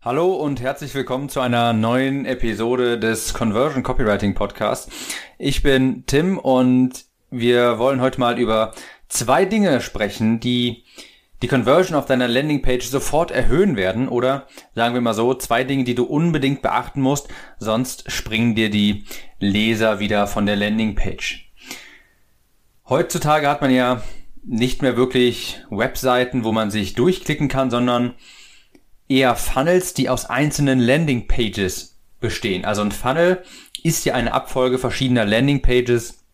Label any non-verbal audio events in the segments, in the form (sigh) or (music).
Hallo und herzlich willkommen zu einer neuen Episode des Conversion Copywriting Podcast. Ich bin Tim und wir wollen heute mal über zwei Dinge sprechen, die die Conversion auf deiner Landingpage sofort erhöhen werden oder sagen wir mal so, zwei Dinge, die du unbedingt beachten musst, sonst springen dir die Leser wieder von der Landingpage. Heutzutage hat man ja nicht mehr wirklich Webseiten, wo man sich durchklicken kann, sondern eher Funnels, die aus einzelnen Landingpages bestehen. Also ein Funnel ist ja eine Abfolge verschiedener Landingpages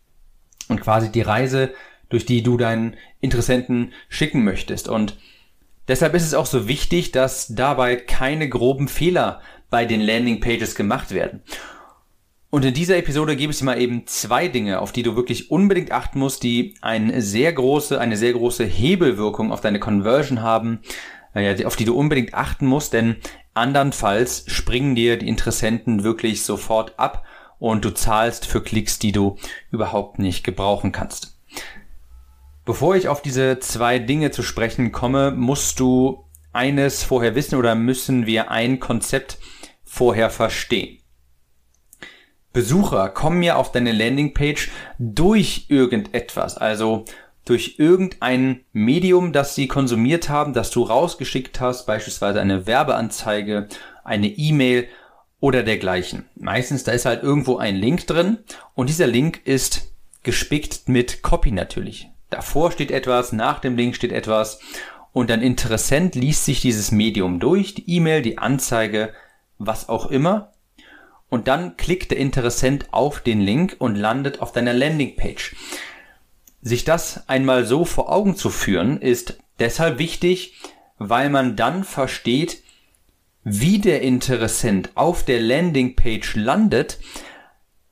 und quasi die Reise, durch die du deinen Interessenten schicken möchtest. Und deshalb ist es auch so wichtig, dass dabei keine groben Fehler bei den Landingpages gemacht werden. Und in dieser Episode gebe ich dir mal eben zwei Dinge, auf die du wirklich unbedingt achten musst, die eine sehr große, eine sehr große Hebelwirkung auf deine Conversion haben, auf die du unbedingt achten musst, denn andernfalls springen dir die Interessenten wirklich sofort ab und du zahlst für Klicks, die du überhaupt nicht gebrauchen kannst. Bevor ich auf diese zwei Dinge zu sprechen komme, musst du eines vorher wissen oder müssen wir ein Konzept vorher verstehen. Besucher kommen ja auf deine Landingpage durch irgendetwas, also durch irgendein Medium, das sie konsumiert haben, das du rausgeschickt hast, beispielsweise eine Werbeanzeige, eine E-Mail oder dergleichen. Meistens da ist halt irgendwo ein Link drin und dieser Link ist gespickt mit Copy natürlich. Davor steht etwas, nach dem Link steht etwas und ein Interessent liest sich dieses Medium durch, die E-Mail, die Anzeige, was auch immer und dann klickt der Interessent auf den Link und landet auf deiner Landingpage. Sich das einmal so vor Augen zu führen, ist deshalb wichtig, weil man dann versteht, wie der Interessent auf der Landingpage landet,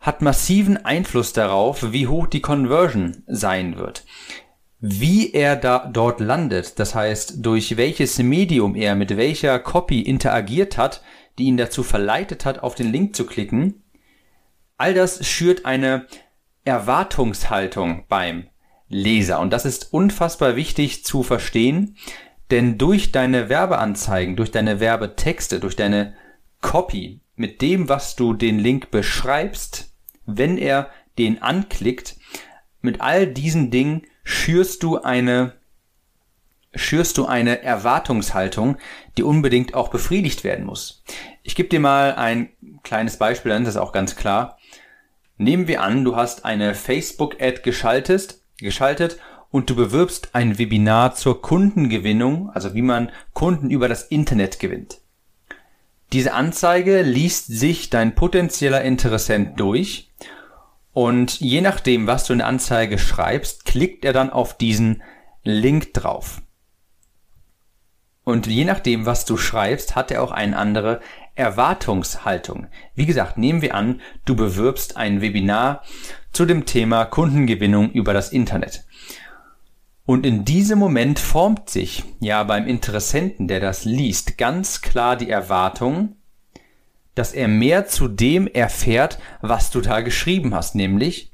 hat massiven Einfluss darauf, wie hoch die Conversion sein wird. Wie er da dort landet, das heißt, durch welches Medium er mit welcher Copy interagiert hat, die ihn dazu verleitet hat, auf den Link zu klicken. All das schürt eine Erwartungshaltung beim Leser. Und das ist unfassbar wichtig zu verstehen, denn durch deine Werbeanzeigen, durch deine Werbetexte, durch deine Copy, mit dem, was du den Link beschreibst, wenn er den anklickt, mit all diesen Dingen schürst du eine schürst du eine Erwartungshaltung, die unbedingt auch befriedigt werden muss. Ich gebe dir mal ein kleines Beispiel, dann ist das auch ganz klar. Nehmen wir an, du hast eine Facebook-Ad geschaltet, geschaltet und du bewirbst ein Webinar zur Kundengewinnung, also wie man Kunden über das Internet gewinnt. Diese Anzeige liest sich dein potenzieller Interessent durch und je nachdem, was du in der Anzeige schreibst, klickt er dann auf diesen Link drauf. Und je nachdem, was du schreibst, hat er auch eine andere Erwartungshaltung. Wie gesagt, nehmen wir an, du bewirbst ein Webinar zu dem Thema Kundengewinnung über das Internet. Und in diesem Moment formt sich ja beim Interessenten, der das liest, ganz klar die Erwartung, dass er mehr zu dem erfährt, was du da geschrieben hast, nämlich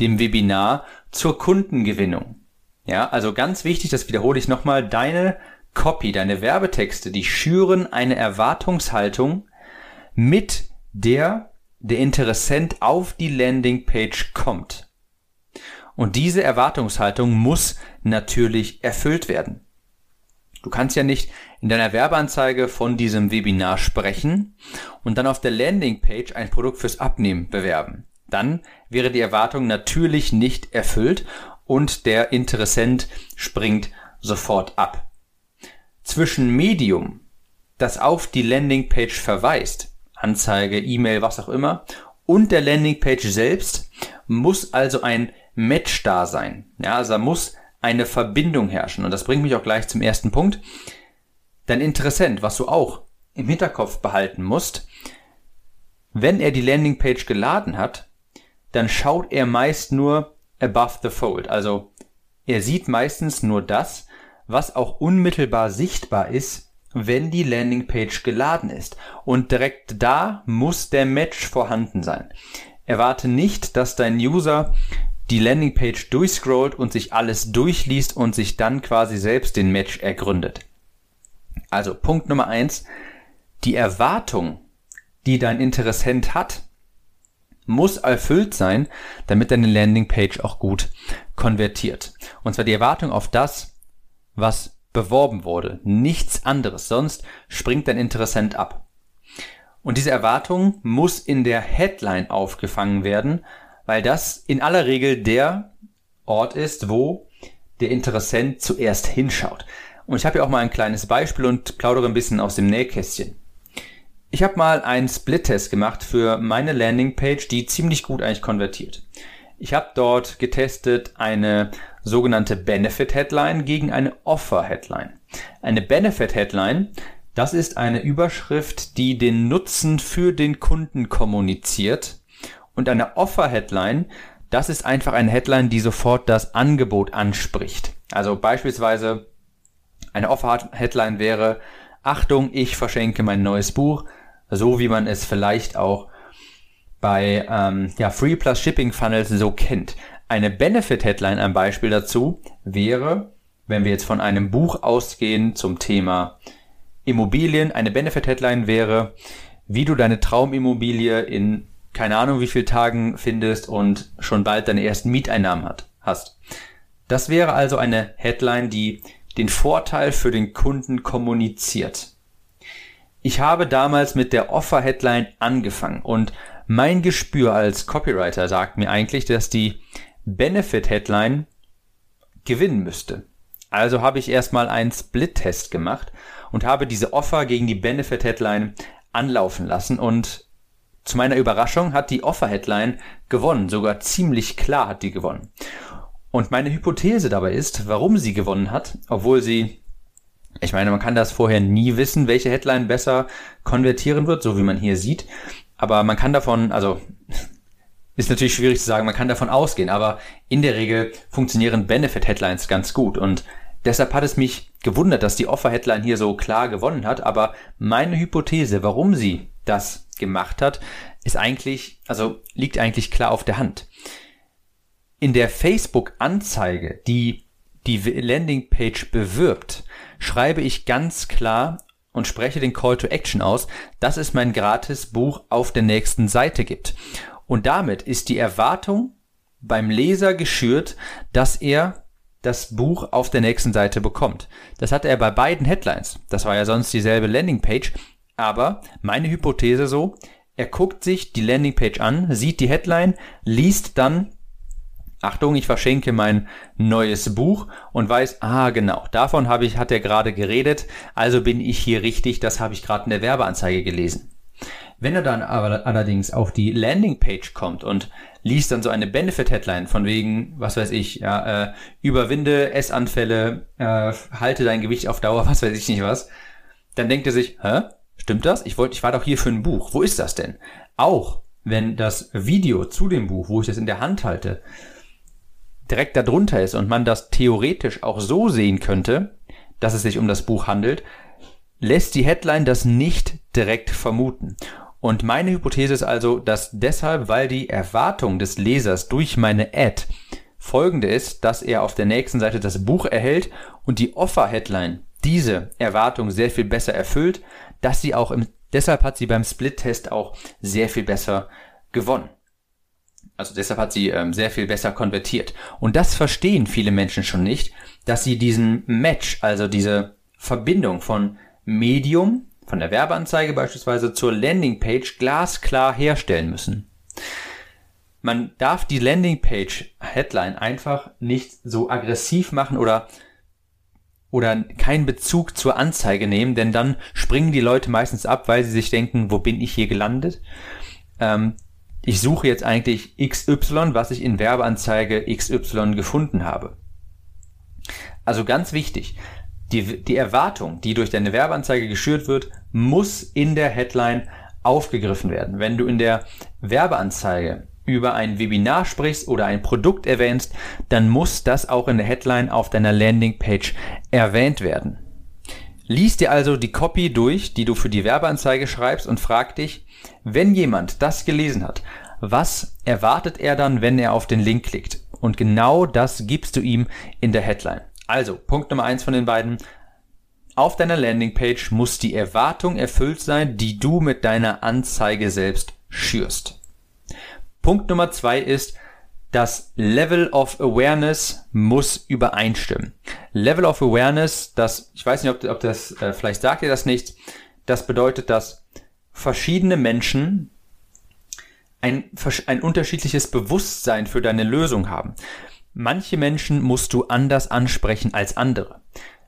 dem Webinar zur Kundengewinnung. Ja, also ganz wichtig, das wiederhole ich nochmal, deine Copy, deine Werbetexte, die schüren eine Erwartungshaltung, mit der der Interessent auf die Landingpage kommt. Und diese Erwartungshaltung muss natürlich erfüllt werden. Du kannst ja nicht in deiner Werbeanzeige von diesem Webinar sprechen und dann auf der Landingpage ein Produkt fürs Abnehmen bewerben. Dann wäre die Erwartung natürlich nicht erfüllt und der Interessent springt sofort ab zwischen Medium, das auf die Landingpage verweist, Anzeige, E-Mail, was auch immer, und der Landingpage selbst muss also ein Match da sein. Ja, also da muss eine Verbindung herrschen. Und das bringt mich auch gleich zum ersten Punkt. Dein Interessent, was du auch im Hinterkopf behalten musst, wenn er die Landingpage geladen hat, dann schaut er meist nur above the fold. Also er sieht meistens nur das, was auch unmittelbar sichtbar ist, wenn die Landingpage geladen ist. Und direkt da muss der Match vorhanden sein. Erwarte nicht, dass dein User die Landingpage durchscrollt und sich alles durchliest und sich dann quasi selbst den Match ergründet. Also Punkt Nummer eins: die Erwartung, die dein Interessent hat, muss erfüllt sein, damit deine Landingpage auch gut konvertiert. Und zwar die Erwartung auf das, was beworben wurde. Nichts anderes. Sonst springt dein Interessent ab. Und diese Erwartung muss in der Headline aufgefangen werden, weil das in aller Regel der Ort ist, wo der Interessent zuerst hinschaut. Und ich habe hier auch mal ein kleines Beispiel und plaudere ein bisschen aus dem Nähkästchen. Ich habe mal einen Split-Test gemacht für meine Landingpage, die ziemlich gut eigentlich konvertiert. Ich habe dort getestet eine sogenannte Benefit Headline gegen eine Offer Headline. Eine Benefit Headline, das ist eine Überschrift, die den Nutzen für den Kunden kommuniziert. Und eine Offer Headline, das ist einfach eine Headline, die sofort das Angebot anspricht. Also beispielsweise eine Offer Headline wäre, Achtung, ich verschenke mein neues Buch so wie man es vielleicht auch bei ähm, ja, Free Plus Shipping Funnels so kennt. Eine Benefit Headline, ein Beispiel dazu, wäre, wenn wir jetzt von einem Buch ausgehen zum Thema Immobilien, eine Benefit Headline wäre, wie du deine Traumimmobilie in keine Ahnung wie viel Tagen findest und schon bald deine ersten Mieteinnahmen hat, hast. Das wäre also eine Headline, die den Vorteil für den Kunden kommuniziert. Ich habe damals mit der Offer-Headline angefangen und mein Gespür als Copywriter sagt mir eigentlich, dass die Benefit-Headline gewinnen müsste. Also habe ich erstmal einen Split-Test gemacht und habe diese Offer gegen die Benefit-Headline anlaufen lassen und zu meiner Überraschung hat die Offer-Headline gewonnen, sogar ziemlich klar hat die gewonnen. Und meine Hypothese dabei ist, warum sie gewonnen hat, obwohl sie ich meine, man kann das vorher nie wissen, welche Headline besser konvertieren wird, so wie man hier sieht. Aber man kann davon, also (laughs) ist natürlich schwierig zu sagen, man kann davon ausgehen, aber in der Regel funktionieren Benefit-Headlines ganz gut. Und deshalb hat es mich gewundert, dass die Offer-Headline hier so klar gewonnen hat. Aber meine Hypothese, warum sie das gemacht hat, ist eigentlich, also liegt eigentlich klar auf der Hand. In der Facebook-Anzeige, die die Landingpage bewirbt, schreibe ich ganz klar und spreche den Call to Action aus, dass es mein gratis Buch auf der nächsten Seite gibt. Und damit ist die Erwartung beim Leser geschürt, dass er das Buch auf der nächsten Seite bekommt. Das hat er bei beiden Headlines. Das war ja sonst dieselbe Landingpage. Aber meine Hypothese so, er guckt sich die Landingpage an, sieht die Headline, liest dann Achtung, ich verschenke mein neues Buch und weiß, ah genau, davon habe ich, hat er gerade geredet, also bin ich hier richtig, das habe ich gerade in der Werbeanzeige gelesen. Wenn er dann aber allerdings auf die Landingpage kommt und liest dann so eine Benefit-Headline von wegen, was weiß ich, ja, äh, überwinde Essanfälle, äh, halte dein Gewicht auf Dauer, (laughs) was weiß ich nicht was, dann denkt er sich, hä, stimmt das? Ich wollte, ich war doch hier für ein Buch. Wo ist das denn? Auch wenn das Video zu dem Buch, wo ich das in der Hand halte, direkt darunter ist und man das theoretisch auch so sehen könnte, dass es sich um das Buch handelt, lässt die Headline das nicht direkt vermuten. Und meine Hypothese ist also, dass deshalb, weil die Erwartung des Lesers durch meine Ad folgende ist, dass er auf der nächsten Seite das Buch erhält und die Offer-Headline diese Erwartung sehr viel besser erfüllt, dass sie auch im, deshalb hat sie beim Split-Test auch sehr viel besser gewonnen. Also deshalb hat sie ähm, sehr viel besser konvertiert. Und das verstehen viele Menschen schon nicht, dass sie diesen Match, also diese Verbindung von Medium, von der Werbeanzeige beispielsweise zur Landingpage glasklar herstellen müssen. Man darf die Landingpage Headline einfach nicht so aggressiv machen oder oder keinen Bezug zur Anzeige nehmen, denn dann springen die Leute meistens ab, weil sie sich denken, wo bin ich hier gelandet? Ähm, ich suche jetzt eigentlich XY, was ich in Werbeanzeige XY gefunden habe. Also ganz wichtig, die, die Erwartung, die durch deine Werbeanzeige geschürt wird, muss in der Headline aufgegriffen werden. Wenn du in der Werbeanzeige über ein Webinar sprichst oder ein Produkt erwähnst, dann muss das auch in der Headline auf deiner Landingpage erwähnt werden. Lies dir also die Copy durch, die du für die Werbeanzeige schreibst und frag dich, wenn jemand das gelesen hat, was erwartet er dann, wenn er auf den Link klickt? Und genau das gibst du ihm in der Headline. Also, Punkt Nummer eins von den beiden. auf deiner Landingpage muss die Erwartung erfüllt sein, die du mit deiner Anzeige selbst schürst. Punkt Nummer zwei ist, das Level of Awareness muss übereinstimmen. Level of Awareness, das, ich weiß nicht, ob, ob das, äh, vielleicht sagt ihr das nicht, das bedeutet, dass verschiedene Menschen ein, ein unterschiedliches Bewusstsein für deine Lösung haben. Manche Menschen musst du anders ansprechen als andere.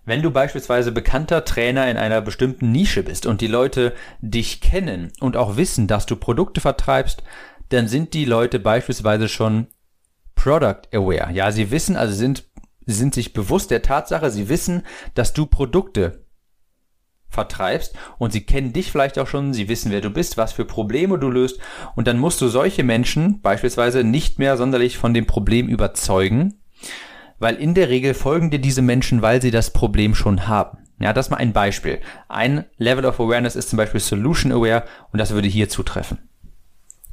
Wenn du beispielsweise bekannter Trainer in einer bestimmten Nische bist und die Leute dich kennen und auch wissen, dass du Produkte vertreibst, dann sind die Leute beispielsweise schon Product Aware. Ja, sie wissen, also sind, sind sich bewusst der Tatsache, sie wissen, dass du Produkte vertreibst und sie kennen dich vielleicht auch schon, sie wissen, wer du bist, was für Probleme du löst und dann musst du solche Menschen beispielsweise nicht mehr sonderlich von dem Problem überzeugen, weil in der Regel folgen dir diese Menschen, weil sie das Problem schon haben. Ja, das mal ein Beispiel. Ein Level of Awareness ist zum Beispiel Solution Aware und das würde hier zutreffen.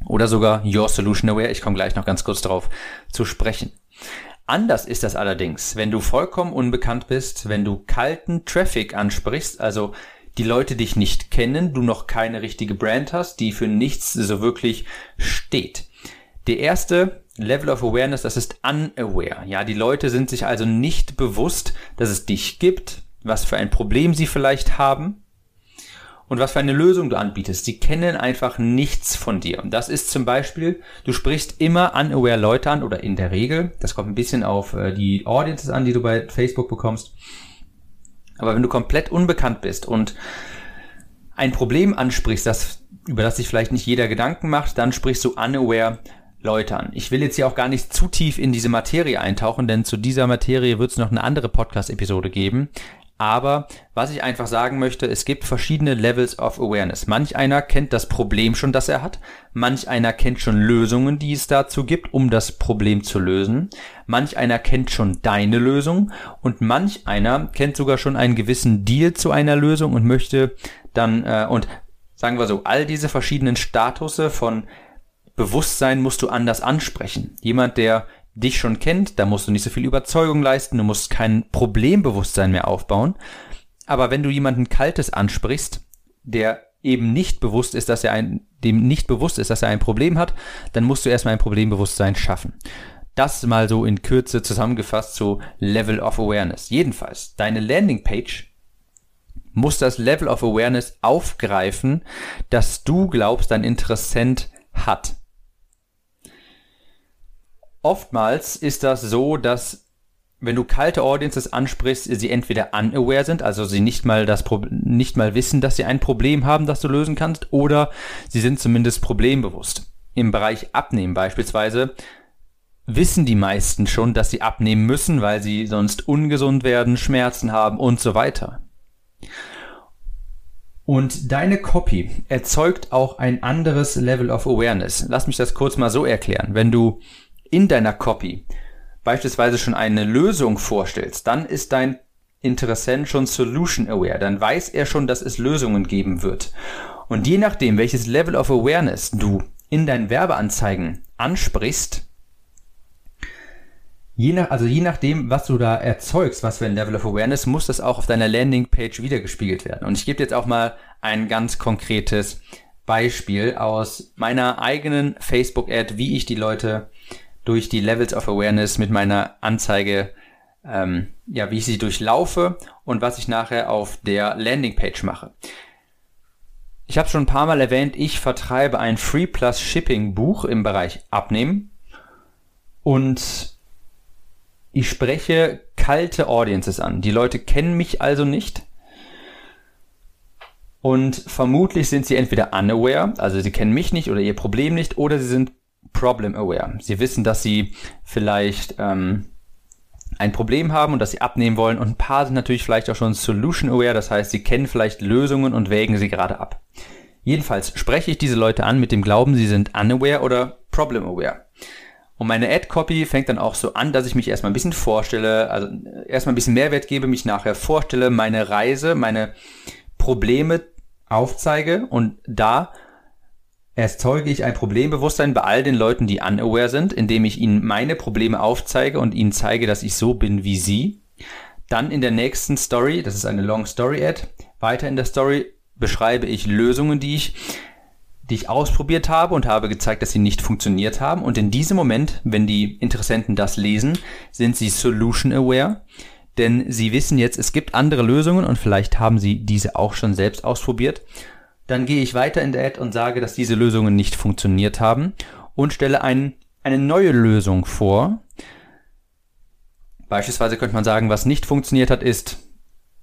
Oder sogar Your Solution Aware. Ich komme gleich noch ganz kurz darauf zu sprechen. Anders ist das allerdings, wenn du vollkommen unbekannt bist, wenn du kalten Traffic ansprichst, also die Leute dich nicht kennen, du noch keine richtige Brand hast, die für nichts so wirklich steht. Der erste Level of Awareness, das ist unaware. Ja, die Leute sind sich also nicht bewusst, dass es dich gibt, was für ein Problem sie vielleicht haben und was für eine Lösung du anbietest. Sie kennen einfach nichts von dir. Und das ist zum Beispiel, du sprichst immer unaware Leute an oder in der Regel, das kommt ein bisschen auf äh, die Audiences an, die du bei Facebook bekommst. Aber wenn du komplett unbekannt bist und ein Problem ansprichst, das, über das sich vielleicht nicht jeder Gedanken macht, dann sprichst du unaware Leute an. Ich will jetzt hier auch gar nicht zu tief in diese Materie eintauchen, denn zu dieser Materie wird es noch eine andere Podcast-Episode geben. Aber was ich einfach sagen möchte, es gibt verschiedene Levels of Awareness. Manch einer kennt das Problem schon, das er hat. Manch einer kennt schon Lösungen, die es dazu gibt, um das Problem zu lösen. Manch einer kennt schon deine Lösung. Und manch einer kennt sogar schon einen gewissen Deal zu einer Lösung und möchte dann, äh, und sagen wir so, all diese verschiedenen Statusse von Bewusstsein musst du anders ansprechen. Jemand, der dich schon kennt, da musst du nicht so viel Überzeugung leisten, du musst kein Problembewusstsein mehr aufbauen. Aber wenn du jemanden Kaltes ansprichst, der eben nicht bewusst ist, dass er ein, dem nicht bewusst ist, dass er ein Problem hat, dann musst du erstmal ein Problembewusstsein schaffen. Das mal so in Kürze zusammengefasst zu Level of Awareness. Jedenfalls, deine Landingpage muss das Level of Awareness aufgreifen, dass du glaubst, dein Interessent hat oftmals ist das so, dass wenn du kalte Audiences ansprichst, sie entweder unaware sind, also sie nicht mal das nicht mal wissen, dass sie ein Problem haben, das du lösen kannst, oder sie sind zumindest problembewusst. Im Bereich Abnehmen beispielsweise wissen die meisten schon, dass sie abnehmen müssen, weil sie sonst ungesund werden, Schmerzen haben und so weiter. Und deine Copy erzeugt auch ein anderes Level of Awareness. Lass mich das kurz mal so erklären. Wenn du in deiner Copy beispielsweise schon eine Lösung vorstellst, dann ist dein Interessent schon solution aware, dann weiß er schon, dass es Lösungen geben wird. Und je nachdem, welches Level of Awareness du in deinen Werbeanzeigen ansprichst, je nach, also je nachdem, was du da erzeugst, was für ein Level of Awareness, muss das auch auf deiner Landingpage wiedergespiegelt werden. Und ich gebe jetzt auch mal ein ganz konkretes Beispiel aus meiner eigenen Facebook-Ad, wie ich die Leute durch die Levels of Awareness mit meiner Anzeige, ähm, ja, wie ich sie durchlaufe und was ich nachher auf der Landingpage mache. Ich habe schon ein paar Mal erwähnt, ich vertreibe ein Free Plus Shipping Buch im Bereich Abnehmen und ich spreche kalte Audiences an. Die Leute kennen mich also nicht. Und vermutlich sind sie entweder unaware, also sie kennen mich nicht oder ihr Problem nicht, oder sie sind problem aware. Sie wissen, dass sie vielleicht ähm, ein Problem haben und dass sie abnehmen wollen und ein paar sind natürlich vielleicht auch schon solution aware, das heißt, sie kennen vielleicht Lösungen und wägen sie gerade ab. Jedenfalls spreche ich diese Leute an mit dem Glauben, sie sind unaware oder problem aware. Und meine Ad-Copy fängt dann auch so an, dass ich mich erstmal ein bisschen vorstelle, also erstmal ein bisschen Mehrwert gebe, mich nachher vorstelle, meine Reise, meine Probleme aufzeige und da erzeuge ich ein Problembewusstsein bei all den Leuten, die unaware sind, indem ich ihnen meine Probleme aufzeige und ihnen zeige, dass ich so bin wie sie. Dann in der nächsten Story, das ist eine Long Story Ad, weiter in der Story beschreibe ich Lösungen, die ich die ich ausprobiert habe und habe gezeigt, dass sie nicht funktioniert haben. Und in diesem Moment, wenn die Interessenten das lesen, sind sie solution aware, denn sie wissen jetzt, es gibt andere Lösungen und vielleicht haben sie diese auch schon selbst ausprobiert. Dann gehe ich weiter in der Ad und sage, dass diese Lösungen nicht funktioniert haben und stelle ein, eine neue Lösung vor. Beispielsweise könnte man sagen, was nicht funktioniert hat, ist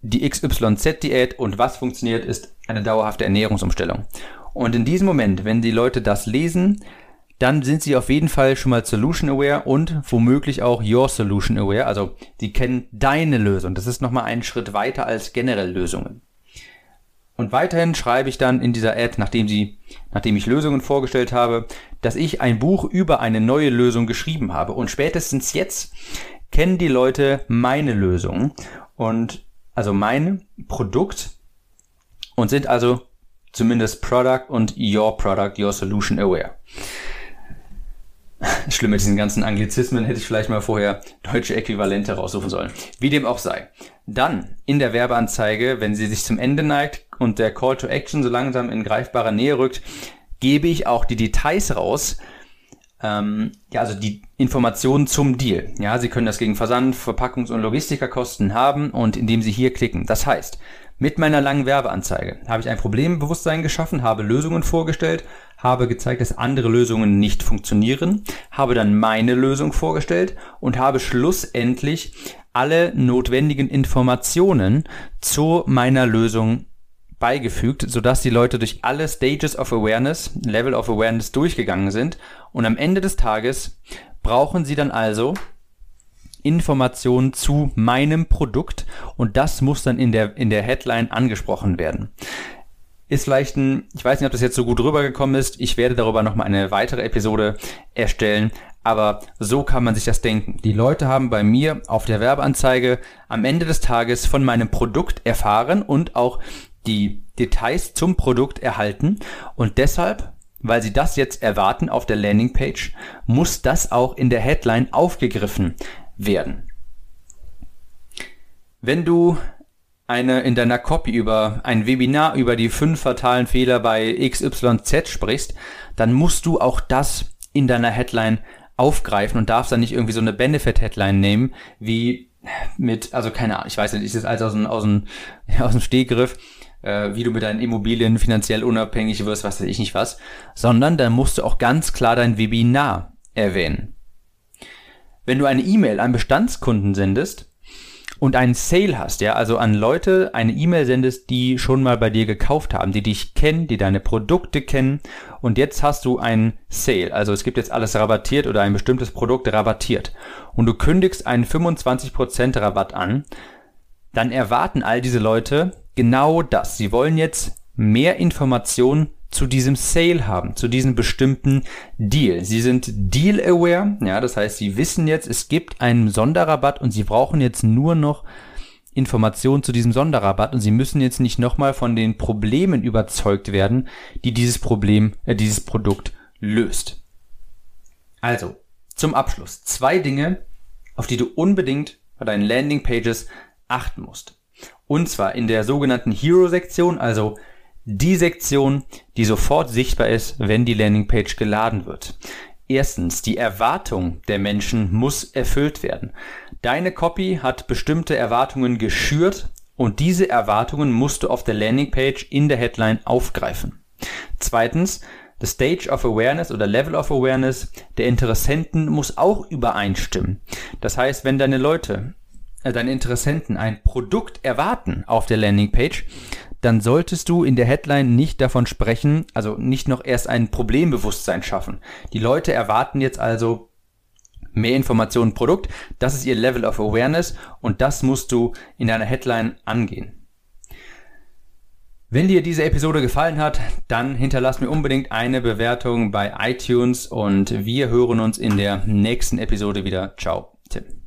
die XYZ-Diät und was funktioniert, ist eine dauerhafte Ernährungsumstellung. Und in diesem Moment, wenn die Leute das lesen, dann sind sie auf jeden Fall schon mal Solution Aware und womöglich auch Your Solution Aware. Also sie kennen deine Lösung. Das ist nochmal einen Schritt weiter als generell Lösungen. Und weiterhin schreibe ich dann in dieser Ad, nachdem sie, nachdem ich Lösungen vorgestellt habe, dass ich ein Buch über eine neue Lösung geschrieben habe. Und spätestens jetzt kennen die Leute meine Lösung und also mein Produkt und sind also zumindest Product und Your Product, Your Solution aware. (laughs) Schlimm mit diesen ganzen Anglizismen hätte ich vielleicht mal vorher deutsche Äquivalente raussuchen sollen. Wie dem auch sei. Dann in der Werbeanzeige, wenn sie sich zum Ende neigt und der Call to Action so langsam in greifbare Nähe rückt, gebe ich auch die Details raus, ähm, ja, also die Informationen zum Deal. Ja, Sie können das gegen Versand, Verpackungs- und Logistikerkosten haben und indem Sie hier klicken. Das heißt, mit meiner langen Werbeanzeige habe ich ein Problembewusstsein geschaffen, habe Lösungen vorgestellt, habe gezeigt, dass andere Lösungen nicht funktionieren, habe dann meine Lösung vorgestellt und habe schlussendlich alle notwendigen Informationen zu meiner Lösung beigefügt, sodass die Leute durch alle Stages of Awareness, Level of Awareness durchgegangen sind und am Ende des Tages brauchen sie dann also Informationen zu meinem Produkt und das muss dann in der, in der Headline angesprochen werden. Ist vielleicht ein, ich weiß nicht, ob das jetzt so gut rübergekommen ist. Ich werde darüber nochmal eine weitere Episode erstellen. Aber so kann man sich das denken. Die Leute haben bei mir auf der Werbeanzeige am Ende des Tages von meinem Produkt erfahren und auch die Details zum Produkt erhalten und deshalb, weil sie das jetzt erwarten auf der Landingpage, muss das auch in der Headline aufgegriffen werden. Wenn du eine in deiner Copy über ein Webinar über die fünf fatalen Fehler bei XYZ sprichst, dann musst du auch das in deiner Headline aufgreifen und darfst dann nicht irgendwie so eine Benefit-Headline nehmen, wie mit, also keine Ahnung, ich weiß nicht, ist das alles aus dem, aus dem, (laughs) aus dem Stehgriff, äh, wie du mit deinen Immobilien finanziell unabhängig wirst, was weiß ich nicht was, sondern dann musst du auch ganz klar dein Webinar erwähnen. Wenn du eine E-Mail an Bestandskunden sendest und einen Sale hast, ja, also an Leute eine E-Mail sendest, die schon mal bei dir gekauft haben, die dich kennen, die deine Produkte kennen und jetzt hast du einen Sale, also es gibt jetzt alles rabattiert oder ein bestimmtes Produkt rabattiert und du kündigst einen 25% Rabatt an, dann erwarten all diese Leute, genau das. Sie wollen jetzt mehr Informationen zu diesem Sale haben, zu diesem bestimmten Deal. Sie sind deal-aware, ja, das heißt, sie wissen jetzt, es gibt einen Sonderrabatt und sie brauchen jetzt nur noch Informationen zu diesem Sonderrabatt und sie müssen jetzt nicht nochmal von den Problemen überzeugt werden, die dieses Problem, äh, dieses Produkt löst. Also, zum Abschluss. Zwei Dinge, auf die du unbedingt bei deinen Landing Pages achten musst. Und zwar in der sogenannten Hero-Sektion, also die Sektion, die sofort sichtbar ist, wenn die Landingpage geladen wird. Erstens, die Erwartung der Menschen muss erfüllt werden. Deine Copy hat bestimmte Erwartungen geschürt und diese Erwartungen musst du auf der Landingpage in der Headline aufgreifen. Zweitens, the Stage of Awareness oder Level of Awareness der Interessenten muss auch übereinstimmen. Das heißt, wenn deine Leute äh, deine Interessenten ein Produkt erwarten auf der Landingpage, dann solltest du in der Headline nicht davon sprechen, also nicht noch erst ein Problembewusstsein schaffen. Die Leute erwarten jetzt also mehr Informationen Produkt, das ist ihr Level of Awareness und das musst du in deiner Headline angehen. Wenn dir diese Episode gefallen hat, dann hinterlass mir unbedingt eine Bewertung bei iTunes und wir hören uns in der nächsten Episode wieder. Ciao, Tim.